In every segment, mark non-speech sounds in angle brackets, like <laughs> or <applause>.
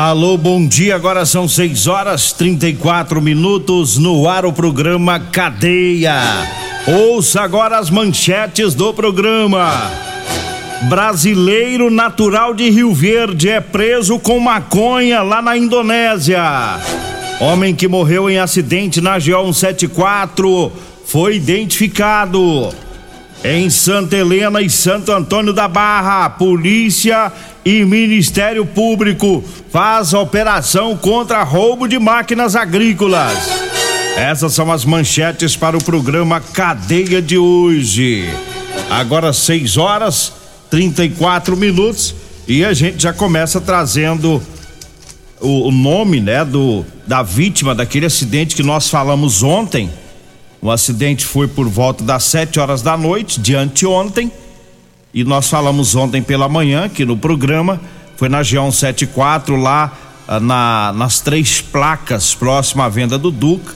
Alô, bom dia. Agora são 6 horas 34 minutos no ar o programa Cadeia. Ouça agora as manchetes do programa. Brasileiro natural de Rio Verde é preso com maconha lá na Indonésia. Homem que morreu em acidente na GO 174 foi identificado. Em Santa Helena e Santo Antônio da Barra, polícia e Ministério Público faz operação contra roubo de máquinas agrícolas. Essas são as manchetes para o programa Cadeia de hoje. Agora 6 horas 34 minutos e a gente já começa trazendo o, o nome, né, do da vítima daquele acidente que nós falamos ontem. O acidente foi por volta das 7 horas da noite de anteontem e nós falamos ontem pela manhã aqui no programa, foi na G174 lá ah, na, nas três placas próxima à venda do Duca,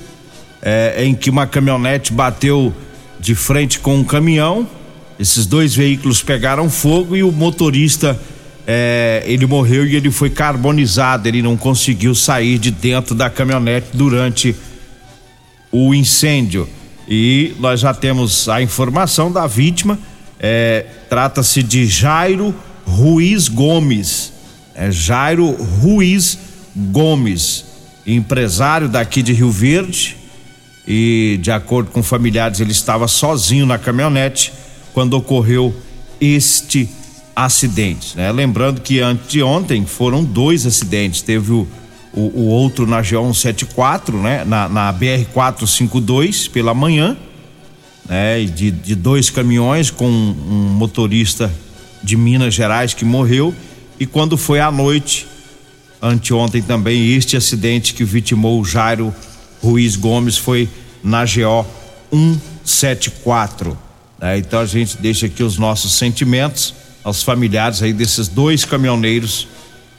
é, em que uma caminhonete bateu de frente com um caminhão. Esses dois veículos pegaram fogo e o motorista é, ele morreu e ele foi carbonizado. Ele não conseguiu sair de dentro da caminhonete durante o incêndio. E nós já temos a informação da vítima é, Trata-se de Jairo Ruiz Gomes. É Jairo Ruiz Gomes, empresário daqui de Rio Verde. E, de acordo com familiares, ele estava sozinho na caminhonete quando ocorreu este acidente. Né? Lembrando que anteontem foram dois acidentes. Teve o, o, o outro na G174, né? na, na BR-452 pela manhã né, de, de dois caminhões com um motorista de Minas Gerais que morreu e quando foi à noite, anteontem também, este acidente que vitimou o Jairo Ruiz Gomes foi na GO 174. Né? Então a gente deixa aqui os nossos sentimentos aos familiares aí desses dois caminhoneiros,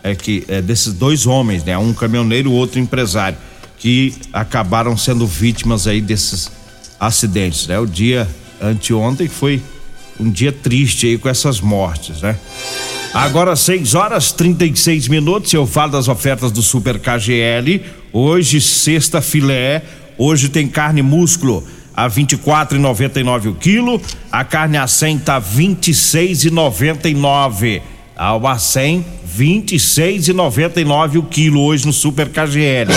é que é, desses dois homens, né? Um caminhoneiro, o outro empresário, que acabaram sendo vítimas aí desses acidentes, né? O dia anteontem foi um dia triste aí com essas mortes, né? Agora 6 horas 36 minutos, eu falo das ofertas do Super KGL. Hoje sexta filé, hoje tem carne músculo a 24,99 o quilo, a carne a 100 tá 26,99. Ao a 100 26,99 o quilo hoje no Super KGL.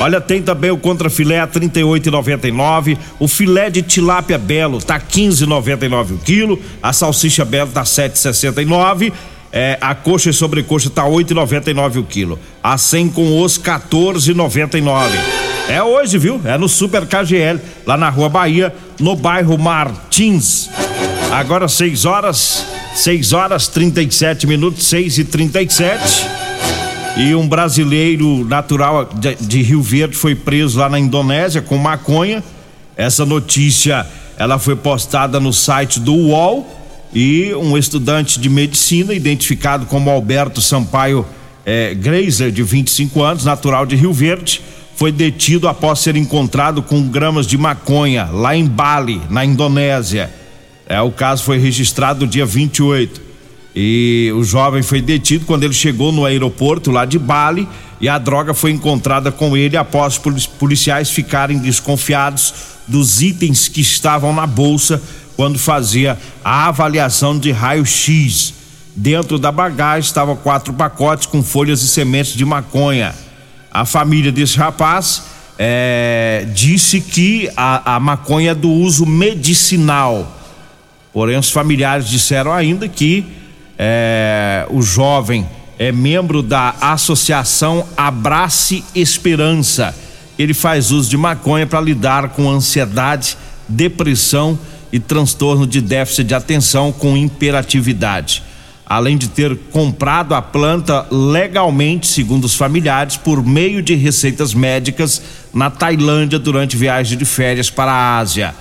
Olha, tem também o contrafilé a 38,99. O filé de tilápia belo tá 15,99 o quilo. A salsicha belo tá 7,69. É, a coxa e sobrecoxa tá 8,99 o quilo. A 100 com os 14,99. É hoje, viu? É no Super KGL, lá na Rua Bahia, no bairro Martins. Agora 6 horas, 6 horas 37 minutos, 6 e 37 e um brasileiro natural de, de, Rio Verde foi preso lá na Indonésia com maconha. Essa notícia ela foi postada no site do UOL e um estudante de medicina identificado como Alberto Sampaio é, Greiser, de 25 anos, natural de Rio Verde, foi detido após ser encontrado com gramas de maconha lá em Bali, na Indonésia. É, o caso foi registrado no dia 28. E o jovem foi detido quando ele chegou no aeroporto lá de Bali e a droga foi encontrada com ele após policiais ficarem desconfiados dos itens que estavam na bolsa quando fazia a avaliação de raio-x. Dentro da bagagem estavam quatro pacotes com folhas e sementes de maconha. A família desse rapaz é, disse que a, a maconha é do uso medicinal. Porém, os familiares disseram ainda que é, o jovem é membro da associação Abrace Esperança. Ele faz uso de maconha para lidar com ansiedade, depressão e transtorno de déficit de atenção com imperatividade. Além de ter comprado a planta legalmente, segundo os familiares, por meio de receitas médicas na Tailândia durante viagem de férias para a Ásia.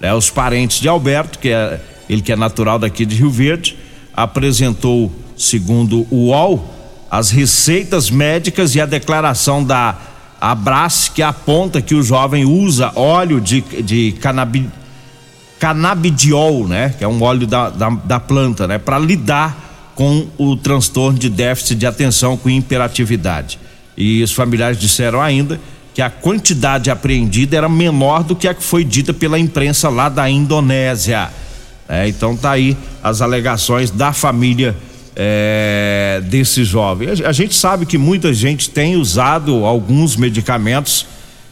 É, os parentes de Alberto, que é ele que é natural daqui de Rio Verde, apresentou, segundo o UOL, as receitas médicas e a declaração da Abrace que aponta que o jovem usa óleo de, de canabi, canabidiol, né? Que é um óleo da, da, da planta, né? Para lidar com o transtorno de déficit de atenção com hiperatividade. E os familiares disseram ainda que a quantidade apreendida era menor do que a que foi dita pela imprensa lá da Indonésia. É, então tá aí as alegações da família é, desse jovem. A, gente sabe que muita gente tem usado alguns medicamentos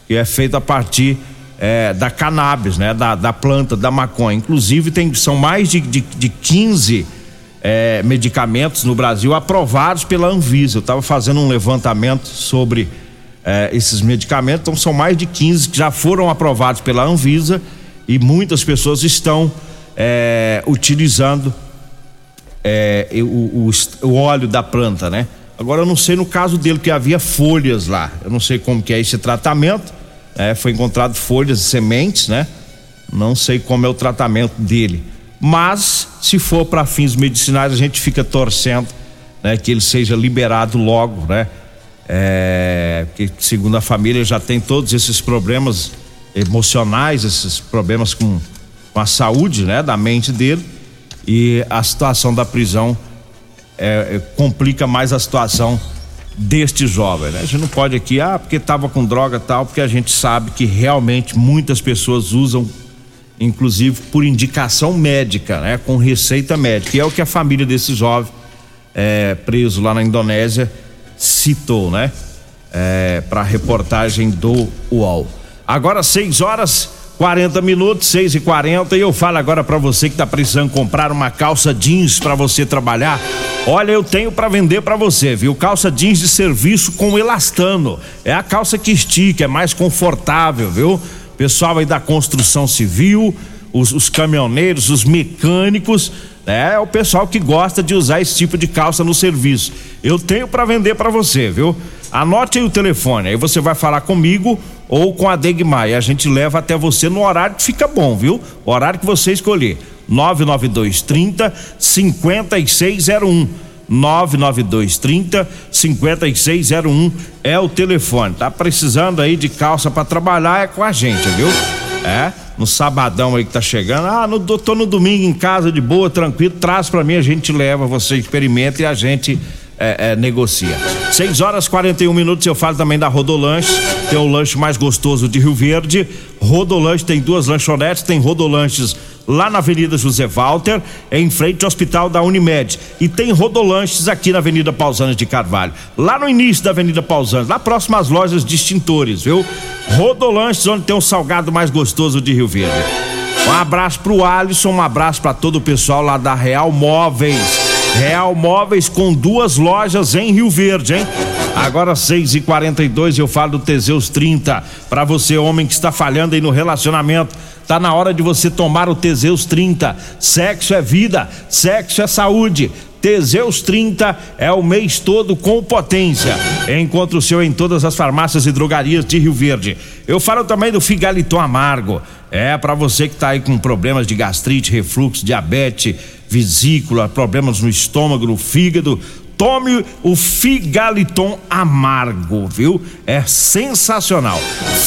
que é feito a partir é, da cannabis, né? Da, da, planta, da maconha. Inclusive tem, são mais de, de, de 15 é, medicamentos no Brasil aprovados pela Anvisa. Eu estava fazendo um levantamento sobre é, esses medicamentos, então são mais de 15 que já foram aprovados pela Anvisa e muitas pessoas estão é, utilizando é, o, o, o, óleo da planta, né? Agora eu não sei no caso dele que havia folhas lá. Eu não sei como que é esse tratamento. É, foi encontrado folhas e sementes, né? Não sei como é o tratamento dele. Mas se for para fins medicinais a gente fica torcendo, né? Que ele seja liberado logo, né? É, que segundo a família já tem todos esses problemas emocionais, esses problemas com com a saúde, né, da mente dele e a situação da prisão é, é, complica mais a situação deste jovem, né? A gente não pode aqui, ah, porque estava com droga tal, porque a gente sabe que realmente muitas pessoas usam, inclusive por indicação médica, né? Com receita médica, e é o que a família desse jovem é, preso lá na Indonésia citou, né? É, para reportagem do UOL. Agora 6 horas 40 minutos, 6 e 40 e eu falo agora para você que tá precisando comprar uma calça jeans para você trabalhar. Olha, eu tenho para vender para você, viu? Calça jeans de serviço com elastano. É a calça que estica, é mais confortável, viu? Pessoal aí da construção civil, os, os caminhoneiros, os mecânicos, né? é o pessoal que gosta de usar esse tipo de calça no serviço. Eu tenho para vender para você, viu? Anote aí o telefone, aí você vai falar comigo ou com a Degmar. E a gente leva até você no horário que fica bom, viu? O horário que você escolher. 992 30 5601. 992 30 5601 é o telefone. Tá precisando aí de calça para trabalhar é com a gente, viu? É, no sabadão aí que tá chegando. Ah, no, tô no domingo em casa de boa, tranquilo, traz para mim, a gente leva, você experimenta e a gente é, é, negocia. 6 horas 41 minutos. Eu falo também da Rodolanche, tem o lanche mais gostoso de Rio Verde. Rodolanche tem duas lanchonetes, tem Rodolanches lá na Avenida José Walter, em frente ao Hospital da Unimed. E tem Rodolanches aqui na Avenida Pausanes de Carvalho, lá no início da Avenida Pausanes, lá próximo às lojas de extintores, viu? Rodolanches, onde tem o salgado mais gostoso de Rio Verde. Um abraço pro Alisson, um abraço para todo o pessoal lá da Real Móveis. Real Móveis com duas lojas em Rio Verde, hein? Agora 6 e 42 eu falo do Teseus 30. Para você, homem que está falhando aí no relacionamento, tá na hora de você tomar o Teseus 30. Sexo é vida, sexo é saúde. Teseus 30 é o mês todo com potência. Encontre o seu em todas as farmácias e drogarias de Rio Verde. Eu falo também do Figaliton Amargo. É para você que tá aí com problemas de gastrite, refluxo, diabetes vesícula, problemas no estômago, no fígado, tome o Figaliton amargo, viu? É sensacional.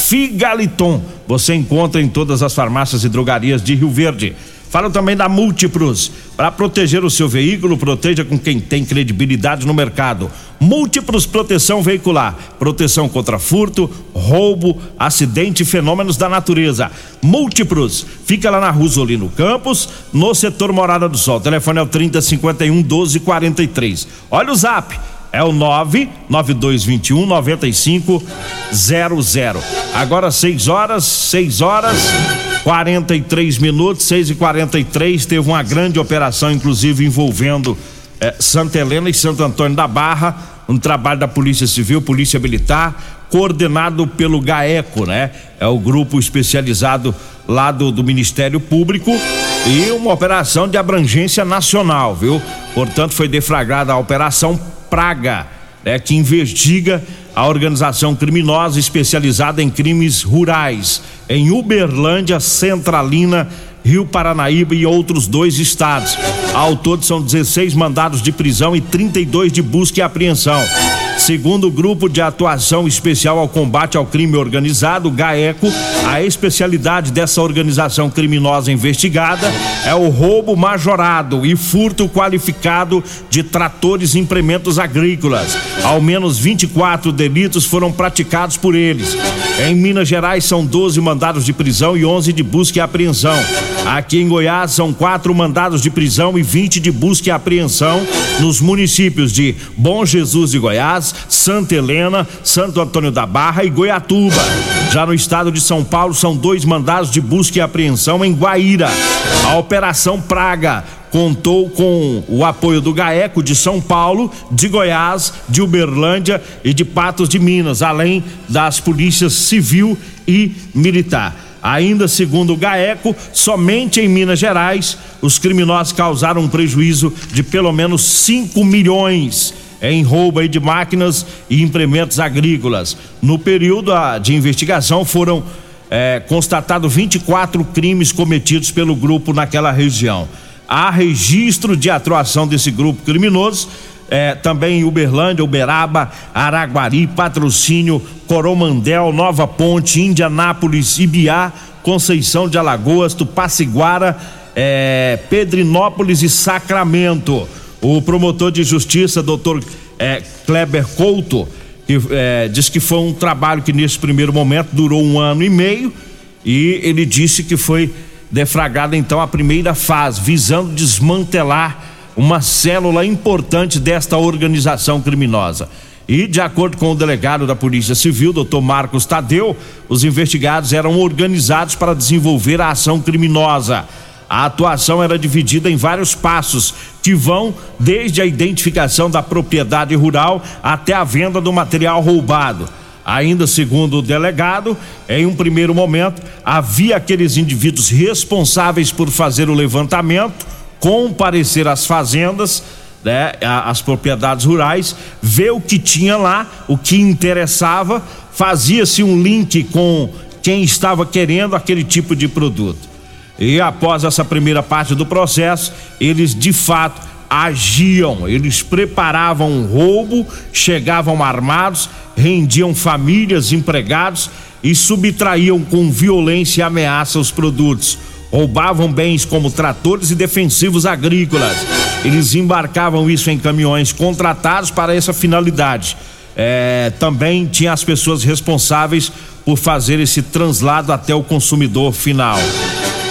Figaliton, você encontra em todas as farmácias e drogarias de Rio Verde. Falo também da Múltiplos. Para proteger o seu veículo, proteja com quem tem credibilidade no mercado. Múltiplos Proteção Veicular. Proteção contra furto, roubo, acidente e fenômenos da natureza. Múltiplos. Fica lá na Rosolino Campos, no setor Morada do Sol. O telefone é o 3051 1243. Olha o zap é o 99221 9500. Agora 6 horas, 6 horas 43 minutos, 6 e 43 teve uma grande operação, inclusive envolvendo eh, Santa Helena e Santo Antônio da Barra, um trabalho da Polícia Civil, Polícia Militar, coordenado pelo GAECO, né? É o grupo especializado lá do, do Ministério Público e uma operação de abrangência nacional, viu? Portanto, foi deflagrada a Operação Praga, né, que investiga a organização criminosa especializada em crimes rurais em Uberlândia, Centralina, Rio Paranaíba e outros dois estados. Ao todo são 16 mandados de prisão e 32 de busca e apreensão. Segundo o Grupo de Atuação Especial ao Combate ao Crime Organizado, GAECO, a especialidade dessa organização criminosa investigada é o roubo majorado e furto qualificado de tratores e implementos agrícolas. Ao menos 24 delitos foram praticados por eles. Em Minas Gerais são 12 mandados de prisão e 11 de busca e apreensão. Aqui em Goiás são quatro mandados de prisão e 20 de busca e apreensão nos municípios de Bom Jesus de Goiás, Santa Helena, Santo Antônio da Barra e Goiatuba. Já no estado de São Paulo são dois mandados de busca e apreensão em Guaíra. A Operação Praga contou com o apoio do GAECO de São Paulo, de Goiás, de Uberlândia e de Patos de Minas, além das polícias civil e militar. Ainda segundo o GAECO, somente em Minas Gerais, os criminosos causaram um prejuízo de pelo menos 5 milhões em roubo de máquinas e implementos agrícolas. No período de investigação foram é, constatados 24 crimes cometidos pelo grupo naquela região. Há registro de atuação desse grupo criminoso é, também Uberlândia, Uberaba, Araguari, Patrocínio, Coromandel, Nova Ponte, Indianápolis, Ibiá, Conceição de Alagoas, Tupaciguara, é, Pedrinópolis e Sacramento. O promotor de justiça, doutor é, Kleber Couto, que, é, diz que foi um trabalho que nesse primeiro momento durou um ano e meio e ele disse que foi defragada então a primeira fase, visando desmantelar uma célula importante desta organização criminosa. E, de acordo com o delegado da Polícia Civil, doutor Marcos Tadeu, os investigados eram organizados para desenvolver a ação criminosa. A atuação era dividida em vários passos, que vão desde a identificação da propriedade rural até a venda do material roubado. Ainda segundo o delegado, em um primeiro momento, havia aqueles indivíduos responsáveis por fazer o levantamento, comparecer às fazendas, né, as propriedades rurais, ver o que tinha lá, o que interessava, fazia-se um link com quem estava querendo aquele tipo de produto. E após essa primeira parte do processo, eles de fato agiam, eles preparavam um roubo, chegavam armados, rendiam famílias, empregados e subtraíam com violência e ameaça os produtos roubavam bens como tratores e defensivos agrícolas. Eles embarcavam isso em caminhões contratados para essa finalidade. É, também tinha as pessoas responsáveis por fazer esse translado até o consumidor final.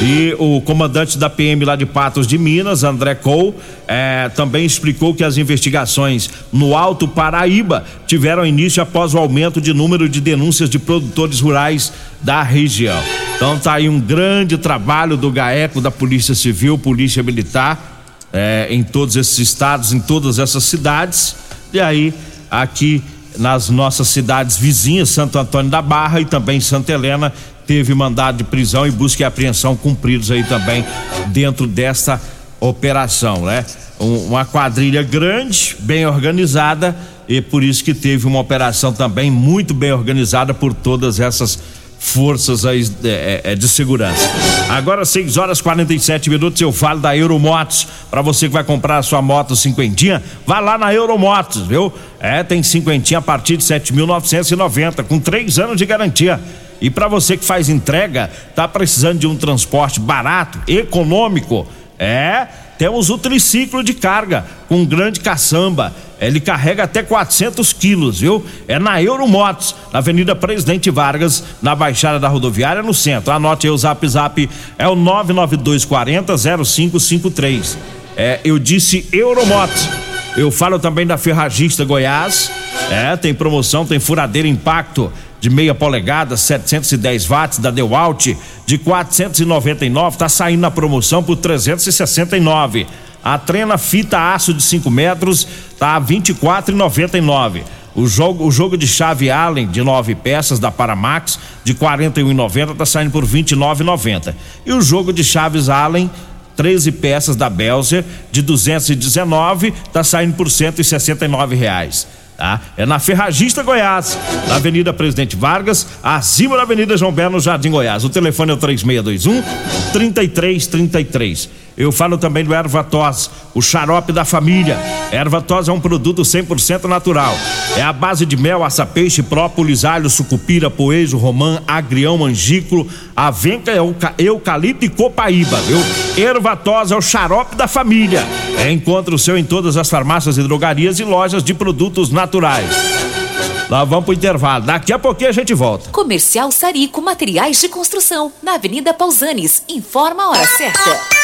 E o comandante da PM lá de Patos de Minas, André Cole, é, também explicou que as investigações no Alto Paraíba tiveram início após o aumento de número de denúncias de produtores rurais da região. Então tá aí um grande trabalho do GAECO, da Polícia Civil, Polícia Militar, é, em todos esses estados, em todas essas cidades. E aí, aqui nas nossas cidades vizinhas, Santo Antônio da Barra e também Santa Helena, teve mandado de prisão e busca e apreensão cumpridos aí também dentro desta operação, né? Um, uma quadrilha grande, bem organizada e por isso que teve uma operação também muito bem organizada por todas essas forças aí, é, é, de segurança. Agora 6 horas 47 minutos eu falo da Euromotos. Para você que vai comprar a sua moto cinquentinha, vá lá na Euromotos, viu? É, tem cinquentinha a partir de 7.990 com três anos de garantia. E para você que faz entrega, tá precisando de um transporte barato, econômico, é, temos o triciclo de carga com grande caçamba. Ele carrega até 400 quilos, viu? É na Euromotos, na Avenida Presidente Vargas, na Baixada da Rodoviária, no centro. Anote aí o zap zap, é o 99240 0553. É, eu disse Euromotos. Eu falo também da Ferragista Goiás. É, tem promoção, tem furadeira impacto de meia polegada, 710 watts da Dewalt de 499, tá saindo na promoção por 369. A trena fita aço de 5 metros tá a 24,99. O jogo, o jogo de chave Allen de 9 peças da Paramax de 41,90 tá saindo por 29,90. E o jogo de chaves Allen 13 peças da Belzer de 219 tá saindo por 169 reais tá? É na Ferragista Goiás, na Avenida Presidente Vargas, acima da Avenida João Belo, no Jardim Goiás. O telefone é o 3621 3333. Eu falo também do erva tos, o xarope da família. Erva tos é um produto 100% natural. É a base de mel, açapeixe, própolis, alho, sucupira, poejo, romã, agrião, angículo, avenca, eucalipto e copaíba, viu? Erva tos é o xarope da família. É, encontra o seu em todas as farmácias e drogarias e lojas de produtos naturais. Lá vamos pro intervalo. Daqui a pouquinho a gente volta. Comercial Sarico Materiais de Construção, na Avenida Pausanes. Informa a hora certa.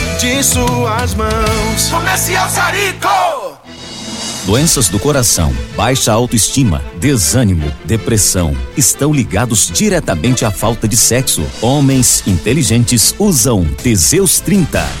de suas mãos. Comercial Sarico! Doenças do coração, baixa autoestima, desânimo, depressão estão ligados diretamente à falta de sexo. Homens inteligentes usam Teseus 30.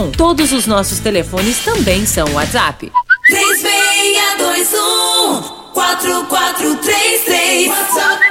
Todos os nossos telefones também são WhatsApp. 3621 4433 WhatsApp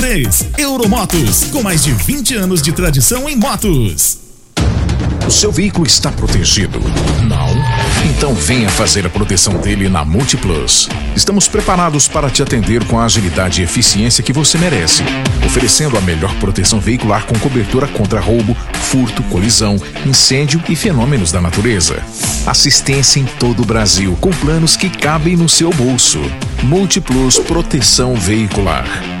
três. Euromotos, com mais de 20 anos de tradição em motos. O seu veículo está protegido? Não? Então venha fazer a proteção dele na Multiplus. Estamos preparados para te atender com a agilidade e eficiência que você merece, oferecendo a melhor proteção veicular com cobertura contra roubo, furto, colisão, incêndio e fenômenos da natureza. Assistência em todo o Brasil, com planos que cabem no seu bolso. Múltiplos Proteção Veicular.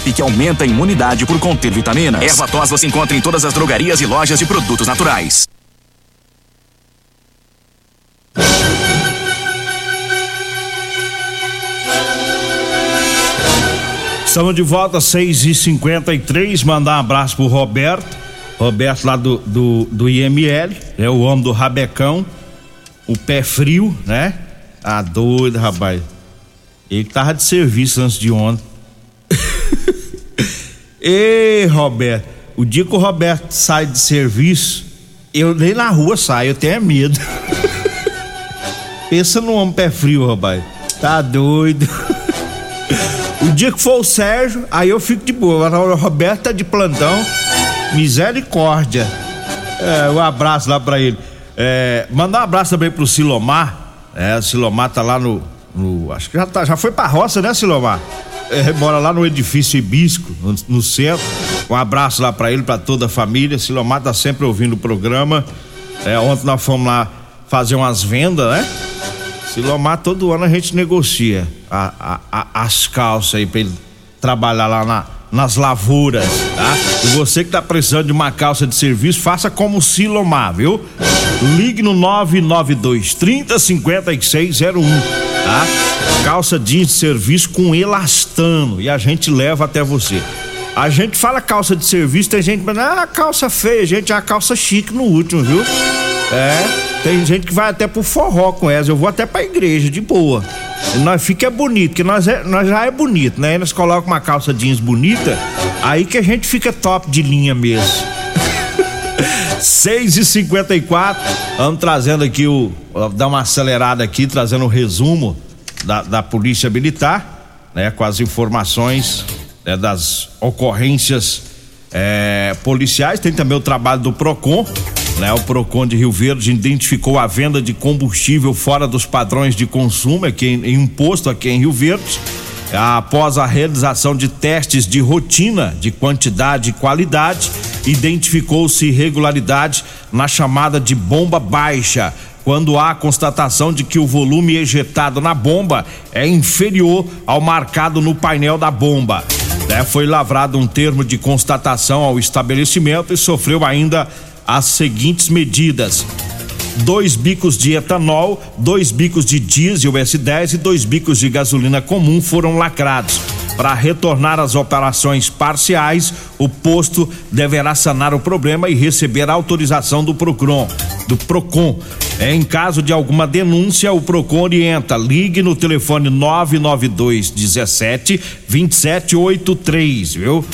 que aumenta a imunidade por conter vitaminas. Erva tos você encontra em todas as drogarias e lojas de produtos naturais. Estamos de volta, 6 e 53 Mandar um abraço pro Roberto. Roberto lá do, do, do IML, é o homem do rabecão, o pé frio, né? Ah, doido, rapaz. Ele tava de serviço antes de ontem. Ei, Roberto, o dia que o Roberto sai de serviço, eu nem na rua saio, eu tenho medo. <laughs> Pensa no homem pé frio, rapaz. Tá doido. O dia que for o Sérgio, aí eu fico de boa. O Roberto tá de plantão. Misericórdia. É, um abraço lá pra ele. É, mandar um abraço também pro Silomar. É, o Silomar tá lá no. no acho que já, tá, já foi pra roça, né, Silomar? É, mora lá no edifício Ibisco, no, centro. Um abraço lá pra ele, pra toda a família. Silomar tá sempre ouvindo o programa. É, ontem nós fomos lá fazer umas vendas, né? Silomar, todo ano a gente negocia a, a, a, as calças aí pra ele trabalhar lá na, nas lavouras, tá? E você que tá precisando de uma calça de serviço, faça como Silomar, viu? Ligue no 992 30 5601, tá? Calça jeans de serviço com elastano e a gente leva até você. A gente fala calça de serviço, tem gente, mas ah, calça feia, gente, é a calça chique no último, viu? É, tem gente que vai até pro forró com essa, eu vou até pra igreja, de boa. E nós fica bonito, que nós, é, nós já é bonito, né? nós colocamos uma calça jeans bonita, aí que a gente fica top de linha mesmo. <laughs> 6 e 54 vamos trazendo aqui o. dar uma acelerada aqui, trazendo o resumo da, da Polícia Militar, né? Com as informações né, das ocorrências é, policiais. Tem também o trabalho do PROCON, né? O Procon de Rio Verde identificou a venda de combustível fora dos padrões de consumo aqui em, em um posto aqui em Rio Verde. Após a realização de testes de rotina de quantidade e qualidade, identificou-se irregularidade na chamada de bomba baixa, quando há constatação de que o volume ejetado na bomba é inferior ao marcado no painel da bomba. É, foi lavrado um termo de constatação ao estabelecimento e sofreu ainda as seguintes medidas: dois bicos de etanol, dois bicos de diesel S10 e dois bicos de gasolina comum foram lacrados. Para retornar às operações parciais, o posto deverá sanar o problema e receber autorização do Procon. Do Procon. Em caso de alguma denúncia, o Procon orienta. Ligue no telefone 992 17 2783, viu?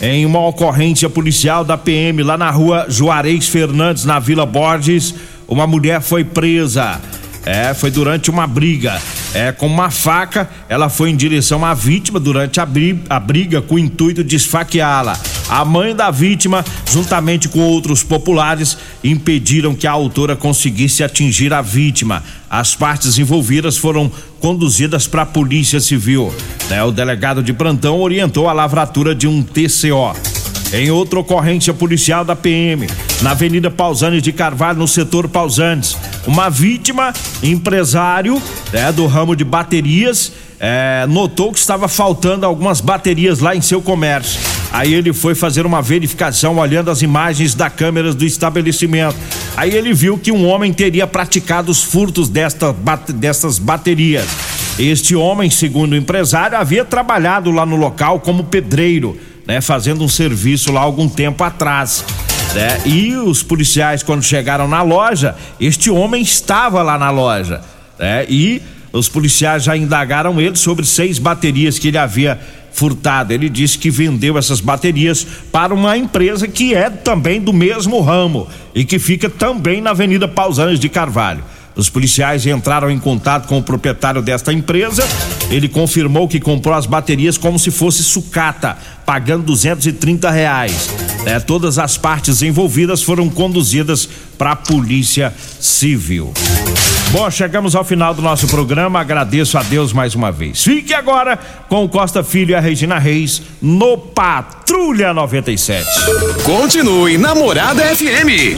Em uma ocorrência policial da PM lá na rua Juarez Fernandes, na Vila Borges. Uma mulher foi presa. É, foi durante uma briga. É, com uma faca, ela foi em direção à vítima durante a, bri a briga com o intuito de esfaqueá-la. A mãe da vítima, juntamente com outros populares, impediram que a autora conseguisse atingir a vítima. As partes envolvidas foram conduzidas para a Polícia Civil. Né? O delegado de plantão orientou a lavratura de um TCO. Em outra ocorrência policial da PM, na Avenida Pausanes de Carvalho, no setor Pausanes, uma vítima, empresário né, do ramo de baterias, é, notou que estava faltando algumas baterias lá em seu comércio. Aí ele foi fazer uma verificação olhando as imagens da câmeras do estabelecimento. Aí ele viu que um homem teria praticado os furtos desta, dessas baterias. Este homem, segundo o empresário, havia trabalhado lá no local como pedreiro, né, fazendo um serviço lá algum tempo atrás. Né? E os policiais, quando chegaram na loja, este homem estava lá na loja. Né? E os policiais já indagaram ele sobre seis baterias que ele havia furtado. Ele disse que vendeu essas baterias para uma empresa que é também do mesmo ramo e que fica também na Avenida Pausanes de Carvalho. Os policiais entraram em contato com o proprietário desta empresa. Ele confirmou que comprou as baterias como se fosse sucata, pagando 230 reais. É, todas as partes envolvidas foram conduzidas para a Polícia Civil. Bom, chegamos ao final do nosso programa. Agradeço a Deus mais uma vez. Fique agora com o Costa Filho e a Regina Reis no Patrulha 97. Continue Namorada FM.